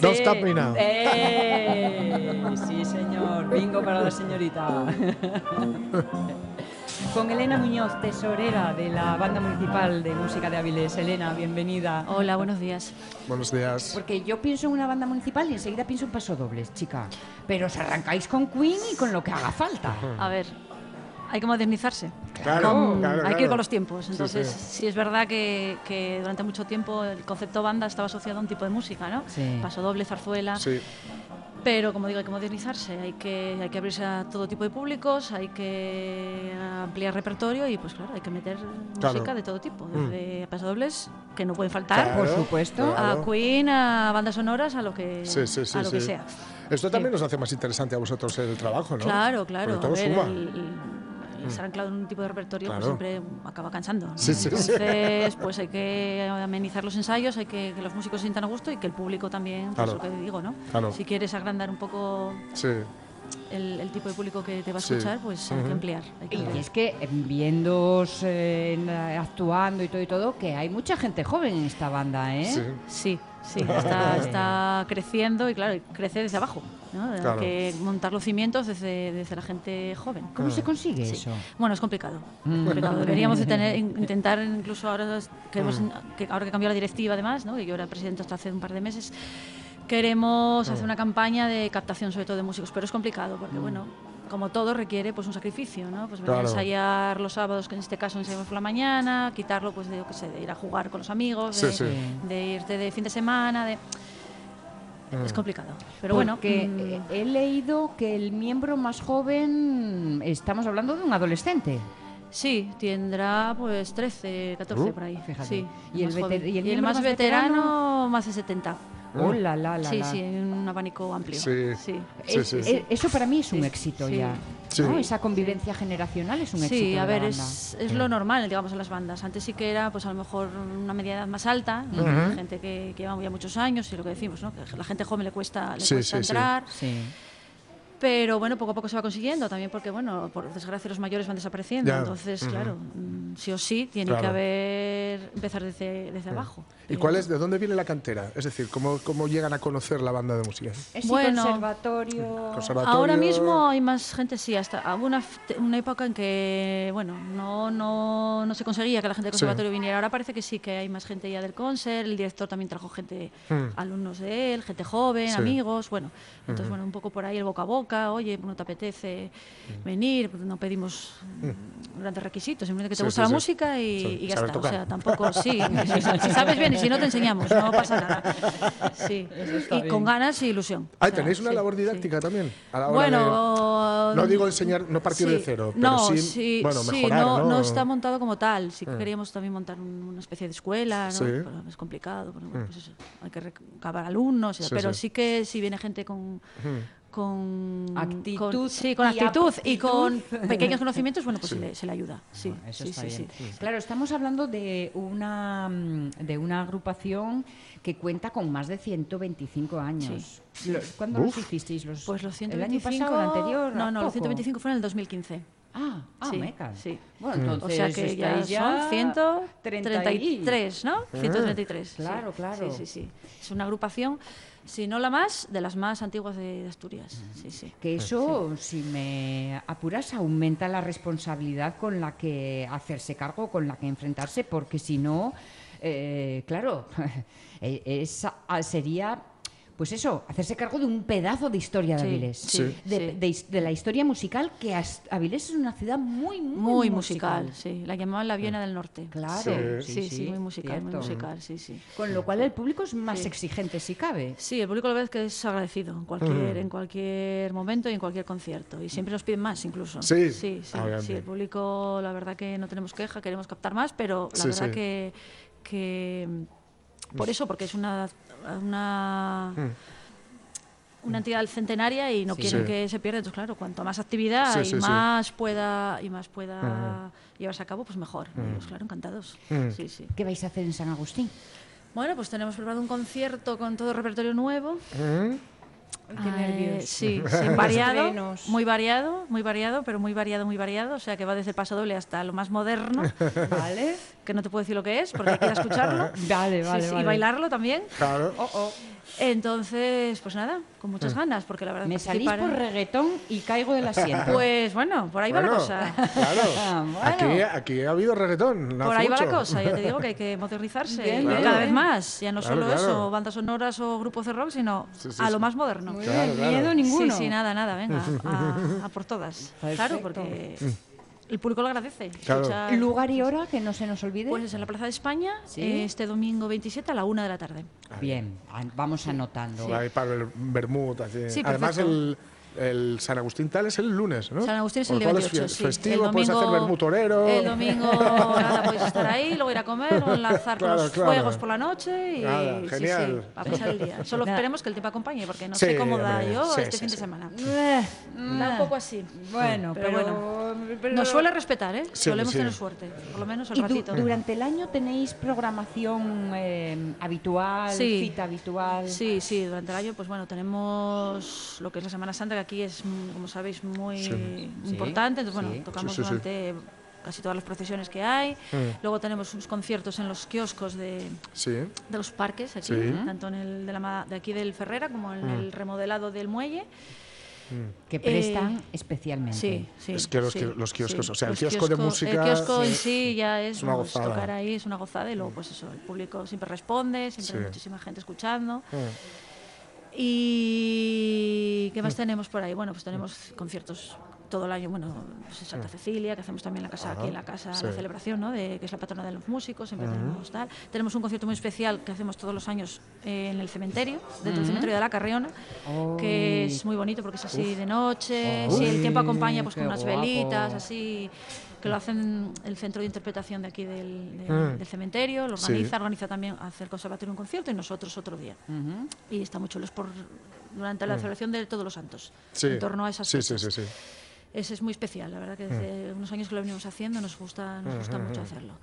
Don't Sí. Stop Me Now. ¡Eh! Sí, señor. Bingo para la señorita. Con Elena Muñoz, tesorera de la Banda Municipal de Música de Áviles. Elena, bienvenida. Hola, buenos días. Buenos días. Porque yo pienso en una banda municipal y enseguida pienso en pasodobles, chica. Pero os arrancáis con Queen y con lo que haga falta. A ver, hay que modernizarse. Claro, Con- claro, hay que ir con los tiempos. Entonces, sí. sí, es verdad que, que durante mucho tiempo el concepto banda estaba asociado a un tipo de música, ¿no? Sí. Paso doble, zarzuela. Sí. Pero, como digo, hay que modernizarse, hay que, hay que abrirse a todo tipo de públicos, hay que ampliar repertorio y, pues claro, hay que meter Claro. música de todo tipo, desde pasodobles, que no pueden faltar, Claro, Por supuesto. claro. a Queen, a bandas sonoras, a lo que, Sí, sí, sí, a lo que sí. sea. Esto también nos hace más interesante a vosotros el trabajo, ¿no? Claro, claro. Porque todo a ver, suma. el- el- el estar anclado en un tipo de repertorio pues siempre acaba cansando. ¿no? Sí, sí, sí. Entonces, pues hay que amenizar los ensayos, hay que que los músicos se sientan a gusto y que el público también, pues Claro. lo que digo, ¿no? Claro. Si quieres agrandar un poco Sí. el, el tipo de público que te va a Sí. escuchar, pues hay que ampliar. hay que Y ampliar. es que eh, viéndoos eh, la- actuando y todo y todo, que hay mucha gente joven en esta banda, ¿eh? Sí. Sí, sí, está, está creciendo y claro, crece desde abajo. ¿No? Hay Claro. que montar los cimientos desde, desde la gente joven. ¿Cómo se consigue Sí. eso? Bueno, es complicado. complicado. Deberíamos de tener, in- intentar incluso ahora es- queremos, que ahora que cambió la directiva además, ¿no? que yo era presidente hasta hace un par de meses, queremos hacer una campaña de captación sobre todo de músicos, pero es complicado porque bueno, como todo requiere pues un sacrificio, ¿no? Pues venir a Claro. ensayar los sábados, que en este caso ensayamos por la mañana, quitarlo pues de, yo qué sé, de ir a jugar con los amigos, de, Sí, sí. de irte de fin de semana, de es complicado. Pero bueno, Porque mm, he leído que el miembro más joven, estamos hablando de un adolescente. Sí, tendrá pues 13, 14 Uh, por ahí. fíjate. Sí, ¿Y el más veter- joven. y el miembro más más veterano, veterano? más de 70. Oh, la, la, la, sí, la. sí, un abanico amplio. Sí. sí. Sí, Es- sí. Eso para mí es un Sí, éxito sí. ya. Sí. ¿no? Esa convivencia generacional es un éxito. Sí, a ver, es, es lo normal, digamos, en las bandas. Antes sí que era, pues a lo mejor una media edad más alta, gente que, que lleva ya muchos años y lo que decimos, ¿no? Que a la gente joven le cuesta, le Sí, cuesta sí, sí. entrar. Sí. Pero bueno, poco a poco se va consiguiendo, también porque, bueno, por desgracia los mayores van desapareciendo. Ya. Entonces, claro, mm, sí o sí tiene que Claro. Empezar desde, desde abajo. ¿Y cuál es, de dónde viene la cantera? Es decir, ¿cómo, cómo llegan a conocer la banda de música? Es Bueno. conservatorio. Conservatorio. Ahora mismo hay más gente, sí, hasta hubo una, una época en que, bueno, no, no, no se conseguía que la gente del Sí. conservatorio viniera. Ahora parece que sí, que hay más gente ya del concert, el director también trajo gente, Hmm. alumnos de él, gente joven, Sí. amigos, bueno. Entonces, bueno, un poco por ahí el boca a boca, oye, no te apetece venir, pues no pedimos mm, grandes requisitos, simplemente que te Sí, gusta sí, la sí. música y, Sí, y ya está. tocar. O sea, tampoco, sí, si, si sabes bien y si no te enseñamos, no pasa nada. Sí, y con ganas y ilusión. Ah, O sea, ¿tenéis una sí, labor sí. didáctica también? A la hora Bueno, de- no digo enseñar, no partir de cero, pero no, sí, bueno, mejorar, no, ¿no? no está montado como tal. Sí que queríamos también montar un- una especie de escuela, ¿no? Sí. Pero es complicado, bueno, pues eso, hay que recabar alumnos, pero sí. sí. que si viene gente con... Con Actitud con- sí, con y actitud y con pequeños conocimientos, bueno, pues se, le, se le ayuda. Sí, Eso sí, está sí, bien. sí. Claro, estamos hablando de una, mm, de una agrupación que cuenta con más de 125 años. Lo- ¿Cuándo los Uf. hicisteis? Los, Pues los ¿El 125... año pasado, el anterior? No, ¿A no, los poco? 125 fueron en el 2015. Ah, ah Sí, mecas. sí. Bueno, entonces O sea que ya estáis son 30 y- 133, ¿no? 133. sí. Claro, claro. Sí, sí, sí. Es una agrupación, si no la más, de las más antiguas de, de Asturias. Sí, sí. Que eso, si me apuras, aumenta la responsabilidad con la que hacerse cargo, con la que enfrentarse, porque si no, eh, claro, eh, esa ah, sería, pues eso, hacerse cargo de un pedazo de historia de Sí, Avilés. sí, de, sí. de la historia musical, que Avilés es una ciudad muy, muy, Muy musical, sí. La llamaban la Viena del Norte. Claro, Sí, sí, muy musical, muy musical, sí, sí. Con lo cual el público es más Sí. exigente si cabe. Sí, el público la verdad es que es agradecido en cualquier, en cualquier momento y en cualquier concierto. Y siempre nos piden más incluso. Sí, sí, sí, El público, la verdad que no tenemos queja, queremos captar más, pero la Sí, verdad sí. que, que por eso, porque es una, una una entidad centenaria y no Sí. quieren Sí. que se pierda. Entonces, claro, cuanto más actividad Sí, y sí, sí. más pueda y más pueda llevarse a cabo, pues mejor. Pues claro, encantados. Sí, sí. ¿Qué vais a hacer en San Agustín? Bueno, pues tenemos preparado un concierto con todo repertorio nuevo. ¿Mm? Qué nervios. eh, sí, sí, variado, muy variado, muy variado, pero muy variado, muy variado. O sea, que va desde el paso doble hasta lo más moderno, ¿Vale? que no te puedo decir lo que es, porque hay que escucharlo. Vale, vale, sí, vale. Y bailarlo también. Claro. Oh, oh. Entonces, pues nada, con muchas ganas, porque la verdad Me salís por en- reggaetón y caigo del asiento. Pues bueno, por ahí va la cosa. Claro. Ah, bueno. Aquí, aquí ha habido reggaetón. no Por ahí va la cosa, ya te digo que hay que modernizarse Bien, y bien, cada bien. vez más. Ya no Claro, solo claro. eso, bandas sonoras o grupos de rock, sino Sí, sí, a lo más moderno. Muy Claro, claro. miedo ninguno. Sí, sí, nada, nada, venga, a, a por todas. Claro, Perfecto. porque el público lo agradece. Claro. escuchar- Lugar y hora, que no se nos olvide. Pues es en la Plaza de España, Sí. este domingo 27 a la una de la tarde. Bien, vamos anotando. Ahí para el Bermud. así. Sí, Además, perfecto. el, el San Agustín tal es el lunes, ¿no? San Agustín es el día cual es 28, fie- sí. festivo, el puedes hacer. El domingo nada, podéis estar ahí, luego ir a comer o enlazar Claro, los claro. fuegos por la noche y Nada, sí, genial. sí, a pasar el día. Solo Nada. esperemos que el tiempo acompañe, porque no Sí, sé cómo da hombre, yo sí, este sí, fin sí. de semana. Da un poco así. Bueno, Pero pero, bueno, pero- Nos suele respetar, ¿eh? Sí, Solemos sí. tener suerte, por lo menos el ¿Y du- ratito. durante el año tenéis programación eh, habitual, Sí. cita habitual? Sí, sí, durante el año, pues bueno, tenemos lo que es la Semana Santa, aquí es, mm, como sabéis, muy Sí. importante. Entonces, bueno, tocamos Sí, sí, sí. durante casi todas las procesiones que hay. Mm. Luego tenemos unos conciertos en los kioscos de, Sí. de los parques, aquí, Sí. tanto en el de, la, de aquí del Ferrera como en el remodelado del muelle. Que prestan Eh, especialmente. Sí, sí. Es que los sí, qui- los kioscos, sí. o sea, el Los kiosco de música, El kiosco en sí, ya es, es una gozada. tocar ahí es una gozada y luego, pues eso, el público siempre responde, siempre hay muchísima gente escuchando. Mm. ¿Y qué más tenemos por ahí? Bueno, pues tenemos conciertos todo el año, bueno, pues en Santa Cecilia, que hacemos también la casa, aquí en la casa sí. de celebración, ¿no? De, que es la patrona de los músicos, siempre tenemos tal. Tenemos un concierto muy especial que hacemos todos los años eh, en el cementerio, dentro del cementerio de la Carriona, que es muy bonito porque es así de noche, si el tiempo acompaña pues con unas guapo. velitas, así que lo hacen el centro de interpretación de aquí del, de- Mm. del cementerio, lo Sí. organiza, organiza también hace el conservatorio un concierto y nosotros otro día. Ujú. Y está muy chulo, es por durante la celebración de todos los santos, Mm. Sí. en torno a esas sí, sí, fechas. sí, sí. Ese es muy especial, la verdad que desde unos años que lo venimos haciendo nos gusta, nos gusta mucho hacerlo.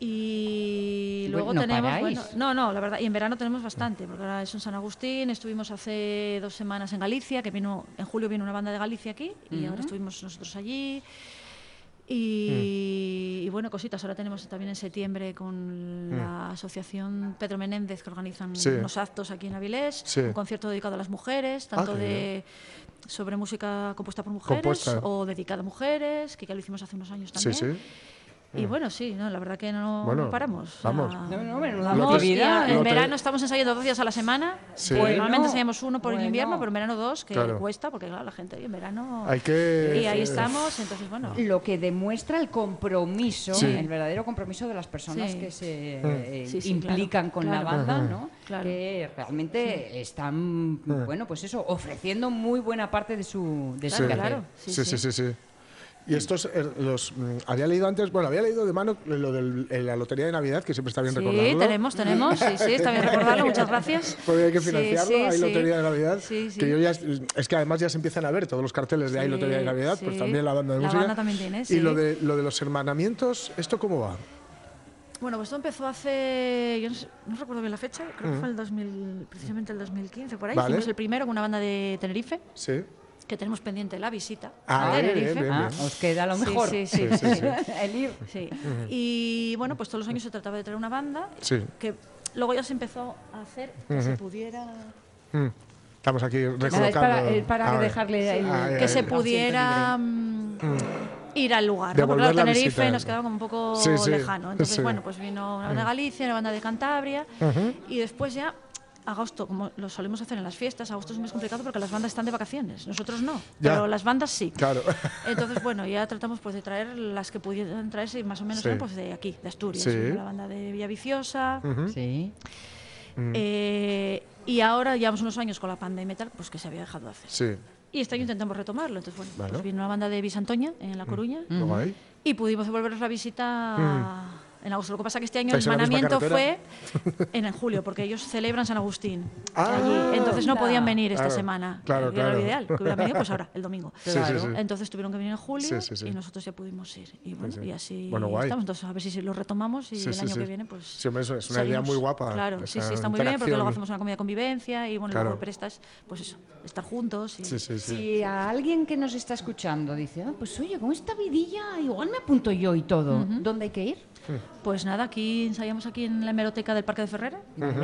Y Bueno, luego ¿no tenemos, paráis? bueno, no, no, la verdad, y en verano tenemos bastante, porque ahora es en San Agustín, estuvimos hace dos semanas en Galicia, que vino, en julio vino una banda de Galicia aquí, y ahora estuvimos nosotros allí. Y, y bueno, cositas, ahora tenemos también en septiembre con la asociación Pedro Menéndez que organizan Sí. unos actos aquí en Avilés, Sí. un concierto dedicado a las mujeres, Ah, tanto de sobre música compuesta por mujeres Compuesta. o dedicada a mujeres, que ya lo hicimos hace unos años también. sí. Y bueno, sí, no, la verdad que no, Bueno, no paramos. vamos. O sea, No, no, vamos, y en verano estamos ensayando dos días a la semana. Sí. Normalmente Bueno, ensayamos uno por el invierno, pero en verano dos, que Claro. cuesta, porque claro, la gente en verano... Hay que. Y ahí estamos, entonces bueno... Lo que demuestra el compromiso, Sí. el verdadero compromiso de las personas Sí. que se Mm. eh, Sí, sí, implican claro, con la banda. ¿no? Claro. Que realmente están, bueno, pues eso, ofreciendo muy buena parte de su, de su Claro, quehacer. claro. Sí, Sí, sí, sí, sí. sí. Y estos, eh, los, mm, había leído antes, bueno, había leído de mano lo de la lotería de Navidad, que siempre está bien Sí, recordarlo. tenemos, tenemos, sí, sí, está bien recordarlo, muchas gracias. Porque hay que Sí, financiarlo, sí, hay sí. lotería de Navidad. Sí, sí. Que yo ya, es que además ya se empiezan a ver todos los carteles de hay Sí, lotería de Navidad, pues sí. también la banda de La música. banda también tiene, Y sí. lo de, lo de los hermanamientos, ¿esto cómo va? Bueno, pues esto empezó hace, yo no, sé- no recuerdo bien la fecha, creo que fue el 2000, precisamente el 2015, por ahí. Vale. Hicimos el primero con una banda de Tenerife, Sí. Que tenemos pendiente la visita Ah, a bien, Tenerife. bien, bien. Ah, os queda lo mejor. sí, sí. Sí, sí, sí. el ir. Sí. Y bueno, pues todos los años se trataba de traer una banda Sí. que luego ya se empezó a hacer que se pudiera Mm. Estamos aquí recolocando. Es para, es dejarle Ay, que se pudiera mm, ir al lugar, ¿no? Porque claro, la Tenerife visita. nos quedaba como un poco Sí, sí, lejano. Entonces, sí. bueno, pues vino una banda de Galicia, una banda de Cantabria y después ya agosto, como lo solemos hacer en las fiestas, agosto es un mes complicado porque las bandas están de vacaciones, nosotros no, Ya. pero las bandas sí. Claro. Entonces, bueno, ya tratamos pues de traer las que pudieran traerse y más o menos Sí. eran, pues de aquí, de Asturias, la banda de Villaviciosa. Sí. eh, y ahora llevamos unos años con la pandemia y tal, pues que se había dejado de hacer. Sí. Y este año intentamos retomarlo. Entonces, bueno, Bueno. pues vino una banda de Bisantoña en La Coruña Luego ahí. y pudimos devolveros la visita En agosto. Lo que pasa que este año el ¿Estáis en la misma manamiento fue en julio, porque ellos celebran San Agustín. Ah, allí. Entonces no podían venir esta Claro, semana. claro, que Era claro. lo ideal, que hubieran venido pues ahora, el domingo. Sí, sí, sí. Entonces tuvieron que venir en julio Sí, sí, sí. y nosotros ya pudimos ir. Y, bueno, Sí, sí. y así Bueno, guay. estamos. Entonces a ver si lo retomamos y Sí, el año sí. que viene pues Sí, hombre, eso es una idea muy guapa, Claro, sí, sí, está muy bien porque luego hacemos una comida de convivencia y bueno, Claro. luego prestas, pues eso, estar juntos. Y, Sí, sí, sí. Si a alguien que nos está escuchando dice, "Ah, pues oye, con esta vidilla igual me apunto yo y todo, ¿dónde hay que ir? Pues nada, aquí ensayamos aquí en la hemeroteca del Parque de Ferrera,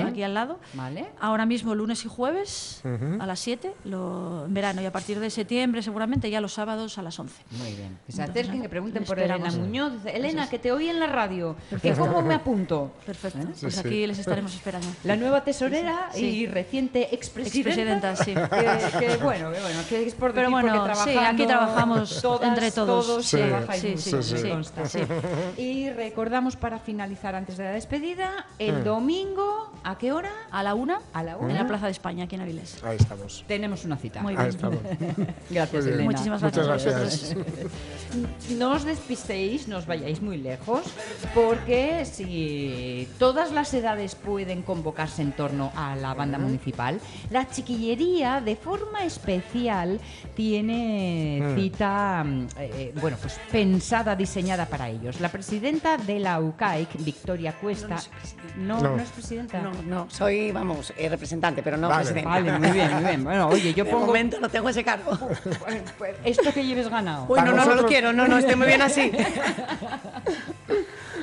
aquí al lado. Vale. Ahora mismo lunes y jueves a las 7, lo, en verano, y a partir de septiembre seguramente ya los sábados a las 11. Muy bien. Que se acerquen, nada, que pregunten por. Elena Muñoz. Dice, Elena, que te oí en la radio. ¿Que ¿Cómo me apunto? Perfecto, Sí, pues sí. aquí les estaremos esperando. La nueva tesorera Sí. y reciente expresidenta. Expresidenta, sí. Que, que bueno, que bueno, que es por Pero bueno, sí, aquí trabajamos entre todos. Todos Sí, trabajáis sí, sí, sí, sí. consta. Recordamos para finalizar antes de la despedida, Mm. el domingo, ¿a qué hora? A la una, A la en una. la Plaza de España, aquí en Avilés. Ahí estamos. Tenemos una cita. Muy Ahí bien. estamos. Gracias. Elena. Muchísimas Muchas gracias. gracias. No os despistéis, no os vayáis muy lejos, porque si todas las edades pueden convocarse en torno a la banda municipal, la chiquillería de forma especial tiene cita, mm, eh, bueno, pues pensada, diseñada para ellos. La presidenta de la UCAIC, Victoria Cuesta, no, No. no es presidenta. No, no, soy, vamos, eh, representante, pero no Vale. presidenta. Vale, muy bien, muy bien. Bueno, oye, yo De pongo momento no tengo ese cargo. pues, esto que lleves ganado. Uy, no, no, no lo quiero, no, no, estoy muy bien así.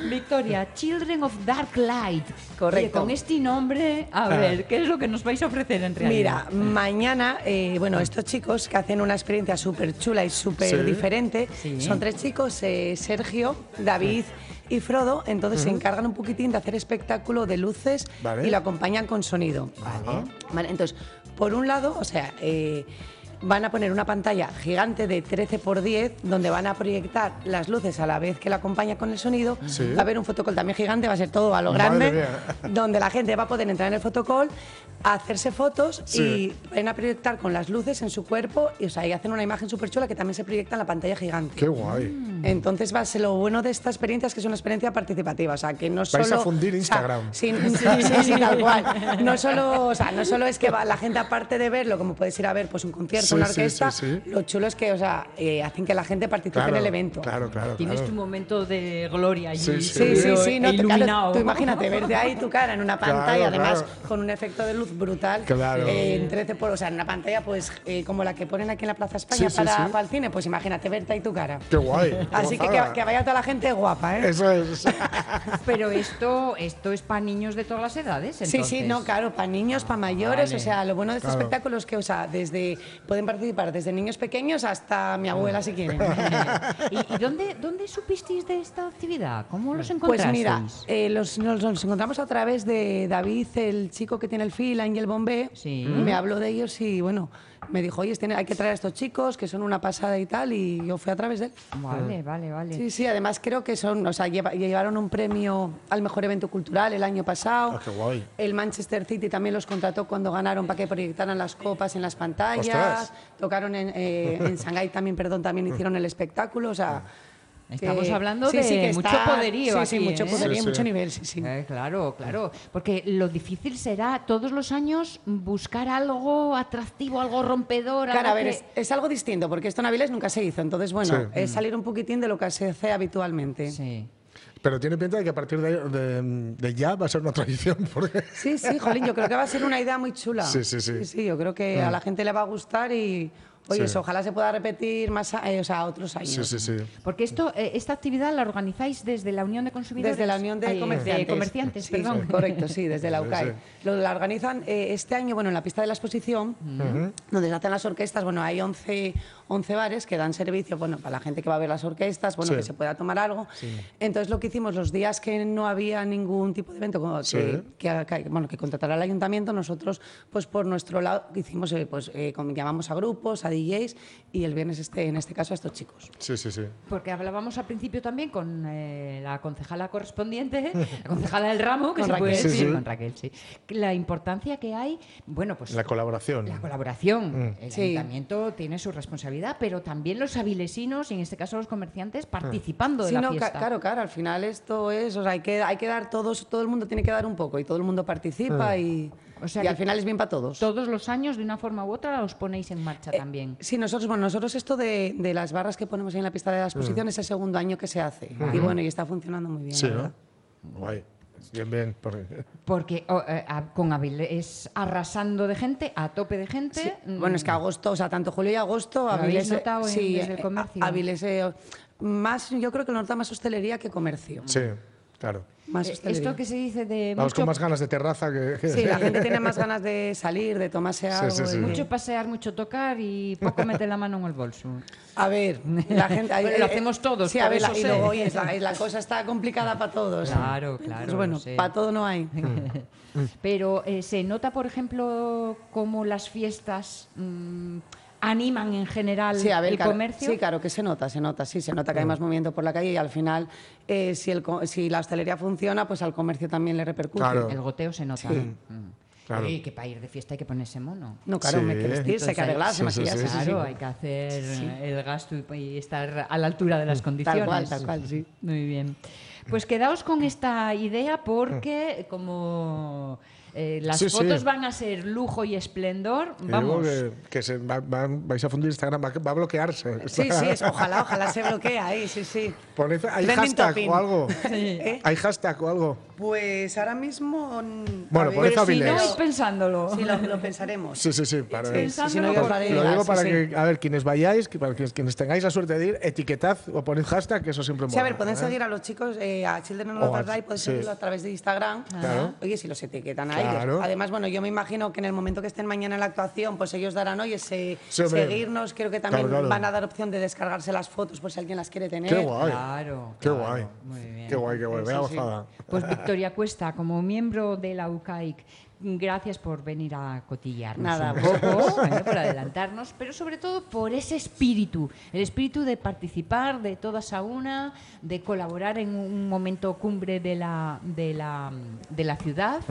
Victoria, Children of Dark Light. Correcto. Oye, con este nombre, a Ah. ver, ¿qué es lo que nos vais a ofrecer en realidad? Mira, mañana, eh, bueno, estos chicos que hacen una experiencia súper chula y súper Sí. diferente, Sí. son tres chicos, eh, Sergio, David y Frodo, entonces se encargan un poquitín de hacer espectáculo de luces Vale. y lo acompañan con sonido. Vale. Vale, entonces, por un lado, o sea, eh, van a poner una pantalla gigante de 13 por 10 donde van a proyectar las luces a la vez que la acompaña con el sonido. Sí. Va a haber un fotocall también gigante, va a ser todo a lo Madre grande, mía. donde la gente va a poder entrar en el fotocall, hacerse fotos Sí. y van a proyectar con las luces en su cuerpo y, o sea, y hacen una imagen súper chula que también se proyecta en la pantalla gigante. Qué guay. Mm. Entonces va a ser lo bueno de esta experiencia es que es una experiencia participativa, o sea, que no Vais solo a fundir o sea, Instagram. sí, sí, sí, sí, tal cual. No solo, o sea, no solo es que va, la gente aparte de verlo, como puedes ir a ver pues un concierto, Sí, una sí, orquesta, sí, sí. lo chulo es que, o sea, eh, hacen que la gente participe Claro, en el evento. Claro, claro. Tienes claro. tu momento de gloria allí. Sí, Sí, sí, sí, no, tú, claro, iluminado. tú imagínate verte ahí tu cara en una pantalla, Claro, además claro. con un efecto de luz brutal, Claro. eh, en 13 por, o sea, en una pantalla pues eh, como la que ponen aquí en la Plaza España Sí, sí, para, sí. para el cine, pues imagínate verte ahí tu cara. Qué guay. Así que, que vaya toda la gente guapa, ¿eh? Eso es. Pero esto, esto es para niños de todas las edades. Sí, sí, entonces. no, claro, para niños, para mayores, vale. o sea, lo bueno de este Claro. espectáculo es que, o sea, desde pueden participar desde niños pequeños hasta mi abuela si quieren. ¿Y, y dónde, dónde supisteis de esta actividad? ¿Cómo los Pues encontrasteis? mira, eh, los, nos, nos encontramos a través de David, el chico que tiene el Fila y el Bombé. Sí. Me habló de ellos y bueno, me dijo, oye, tiene- hay que traer a estos chicos que son una pasada y tal, y yo fui a través de él. Vale, vale, vale. Sí, sí, además creo que son, o sea, lleva- llevaron un premio al mejor evento cultural el año pasado. Ah, qué guay. El Manchester City también los contrató cuando ganaron para que proyectaran las copas en las pantallas. Ostras. Tocaron en, eh, en Shanghái también, perdón, también hicieron el espectáculo, o sea... Estamos que- hablando sí, de sí, que mucho está- poderío Sí, aquí, sí, mucho ¿eh? poderío, Sí, sí. mucho nivel, sí, sí. Eh, claro, claro. Porque lo difícil será todos los años buscar algo atractivo, algo rompedor. Claro, algo a ver, que- es, es algo distinto, porque esto en Avilés nunca se hizo. Entonces, bueno, Sí. es salir un poquitín de lo que se hace habitualmente. Sí, Sí. Pero tiene pinta de que a partir de, de- de ya va a ser una tradición. Porque... sí, Jolín, yo creo que va a ser una idea muy chula. Sí, sí, sí. Sí, yo creo que a la gente le va a gustar y, oye, Sí. eso, ojalá se pueda repetir más, a- eh, o sea, otros años. Sí, sí, sí. Porque esto, eh, esta actividad la organizáis desde la Unión de Consumidores. Desde la Unión de Ay, Comerciantes. Comerciantes, Sí, perdón. Correcto, sí, desde la sí. Lo, la organizan eh, este año, bueno, en la pista de la exposición, donde se hacen las orquestas. Bueno, hay 11, 11 bares que dan servicio bueno, para la gente que va a ver las orquestas, bueno, Sí. que se pueda tomar algo. Entonces, lo que hicimos los días que no había ningún tipo de evento como Sí. que, que, que- bueno, que contratara el ayuntamiento, nosotros, pues por nuestro lado, hicimos, eh, pues eh, llamamos a grupos, a DJs y el viernes este, en este caso a estos chicos. Sí, sí, sí. Porque hablábamos al principio también con eh, la concejala correspondiente, la concejala del ramo, que Con se puede Raquel. decir, Sí, sí. con Raquel, sí. La importancia que hay, bueno, pues La colaboración. la colaboración. Mm. El Sí. ayuntamiento tiene su responsabilidad, pero también los avilesinos, y en este caso los comerciantes, participando de Sí, la no, fiesta. claro, claro, al final esto es, o sea, hay que, hay que dar todos, todo el mundo tiene que dar un poco y todo el mundo participa y, O sea y que al final es bien para todos. Todos los años, de una forma u otra, los ponéis en marcha también. Sí, nosotros, bueno, nosotros esto de, de las barras que ponemos ahí en la pista de la exposición es el segundo año que se hace. Y bueno, y está funcionando muy bien. Sí, ¿no? Guay. Bien, bien. porque- Porque oh, eh, con Avilés arrasando de gente, a tope de gente. Sí, mm, Bueno, es que agosto, o sea, tanto julio y agosto, ¿Lo habéis Avilés, notado en- sí, desde el eh, comercio? Avilés, eh, más, yo creo que lo nota más hostelería que comercio. Sí, claro. Más eh, esto que se dice de Vamos mucho, con más ganas de terraza que. que- Sí, la gente tiene más ganas de salir, de tomarse algo. sí, sí. de- mucho pasear, mucho tocar y poco meter la mano en el bolso. A ver, la gente... Bueno, lo hacemos todos, Sí, a ver, la- eso y luego, oye, la, la cosa está complicada para todos. Claro, claro, Pues bueno, para todo no hay. Pero eh, se nota, por ejemplo, cómo las fiestas mm, animan en general Sí, a ver, el claro, comercio. Sí, claro que se nota, se nota, sí, se nota que hay Mm. más movimiento por la calle y al final, eh, si, el, co- si la hostelería funciona, pues al comercio también le repercute. Claro. El goteo se nota. Sí. Mm. Claro. Y que para ir de fiesta hay que ponerse mono. No, claro, Sí. hay que vestirse, hay que Entonces, arreglarse, sí, sí, maquillarse. Claro, sí. hay que hacer eh, el gasto y, estar a la altura de las condiciones. cual, tal cual, sí. Muy bien. Pues quedaos con esta idea porque como eh, las Sí, sí. fotos van a ser lujo y esplendor, vamos. que, que se va- va- vais a fundir Instagram, va, va a bloquearse. Sí, sí, es- ojalá, ojalá se bloquee ahí, sí, sí. Poned- ¿Hay Trending hashtag o algo? ¿Eh? ¿Hay hashtag o algo? Pues ahora mismo... mm, Bueno, por eso si no, pensándolo. Sí, lo, lo pensaremos. Sí, sí, sí. Para, Sí, sí, si no, Lo digo sí, para sí. que, a ver, quienes vayáis, que para que quienes tengáis la suerte de ir, etiquetad o poned hashtag, que eso siempre Sí, mola. a ver, pueden ¿eh? seguir a los chicos, eh, a Children on O a- the Drive, pueden sí. seguirlo a través de Instagram. Claro. Oye, si los etiquetan a Claro. ellos. Además, bueno, yo me imagino que en el momento que estén mañana en la actuación, pues ellos darán, oye, se- Sí, seguirnos. Creo que también Claro, claro. van a dar opción de descargarse las fotos por si alguien las quiere tener. Qué guay. Claro. Qué claro. guay. Muy bien. Qué guay, qué guay. Sí, sí. gozada. Pues Victoria Cuesta, como miembro de la UCAIC, gracias por venir a cotillarnos Nada, un poco, bueno, por adelantarnos, pero sobre todo por ese espíritu, el espíritu de participar de todas a una, de colaborar en un momento cumbre de la, de la, de la ciudad.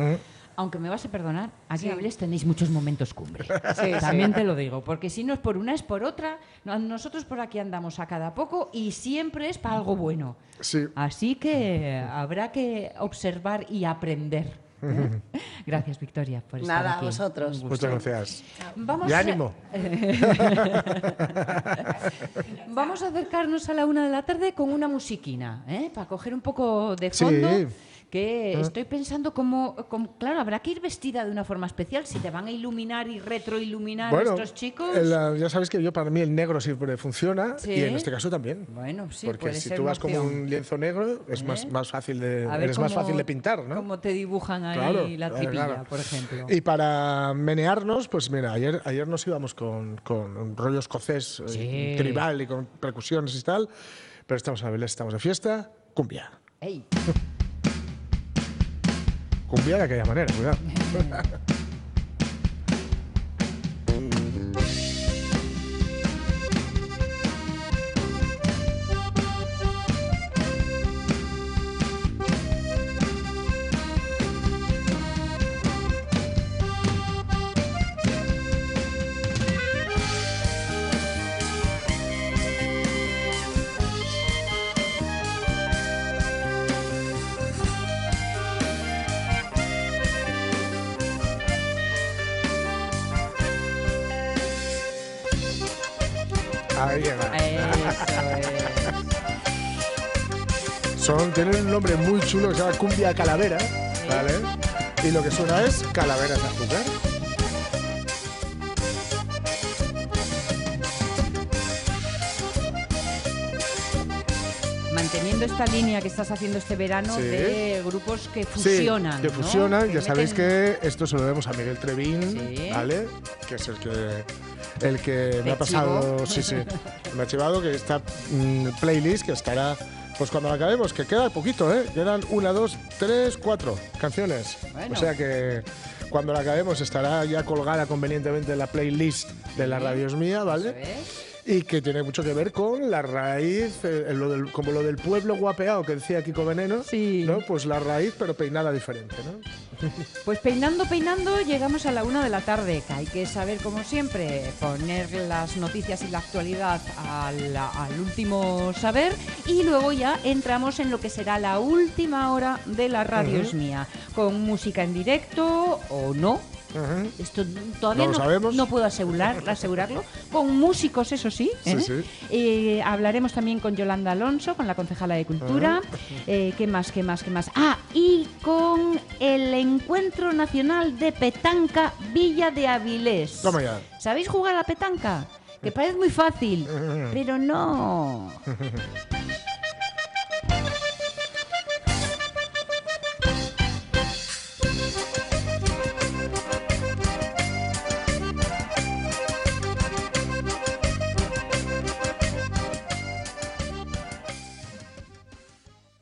Aunque me vas a perdonar, aquí Sí. en Avilés tenéis muchos momentos cumbre. Sí, También sí. te lo digo, porque si no es por una, es por otra. No- Nosotros por aquí andamos a cada poco y siempre es para algo bueno. Sí. Así que habrá que observar y aprender. Gracias, Victoria, por estar Nada, a aquí. vosotros. Muchas gracias. Vamos Y a- ánimo. Vamos a acercarnos a la una de la tarde con una musiquina, ¿eh? para coger un poco de Sí. Que estoy pensando como, como- claro, habrá que ir vestida de una forma especial. Si te van a iluminar y retroiluminar Bueno, estos chicos. el, ah, ya sabes que yo para mí el negro siempre funciona Sí. y en este caso también. Bueno, sí, Porque puede si ser tú vas opción. un lienzo negro es más, ¿Eh? más fácil de, A ver eres más cómo- fácil de pintar, ¿no? Cómo te dibujan ahí Claro, la tripilla, claro. por ejemplo. Y para menearnos, pues mira, ayer, ayer nos íbamos con, con un rollo escocés eh, Sí. tribal y con percusiones y tal, pero estamos en Avilés, estamos de fiesta, cumbia. Ey. Cumbia de aquella manera, cuidado. tienen un nombre muy chulo que se llama Cumbia Calavera, ¿vale? Y lo que suena es Calaveras de Azúcar. Manteniendo esta línea que estás haciendo este verano Sí. de grupos que fusionan. Sí, que ¿no? fusionan. ya sabéis que esto se lo debemos a Miguel Trevín, Sí. ¿vale? Que es el que, el que me ha pasado, sí, sí, me ha chivado que esta mm, playlist que estará, pues cuando la acabemos, que queda poquito, ¿eh? Quedan una, dos, tres, cuatro canciones. Bueno. O sea que Cuando la acabemos estará ya colgada convenientemente en la playlist de la Radio es Mía, ¿vale? Y que tiene mucho que ver con la raíz, eh, lo del- como lo del pueblo guapeado que decía Kiko Veneno, Sí. ¿no? Pues la raíz, pero peinada diferente, ¿no? Pues peinando, peinando, llegamos a la una de la tarde, que hay que saber, como siempre, poner las noticias y la actualidad al, al último saber y luego ya entramos en lo que será la última hora de la radio es mía, con música en directo o no. Esto todavía No puedo asegurar, asegurarlo. Con músicos, eso sí. ¿eh? Sí, sí. Eh, hablaremos también con Yolanda Alonso, con la concejala de Cultura. Eh, ¿Qué más, qué más, qué más? Ah, y con el Encuentro Nacional de Petanca Villa de Avilés. Toma ya. ¿Sabéis jugar a la petanca? Que parece muy fácil, pero no.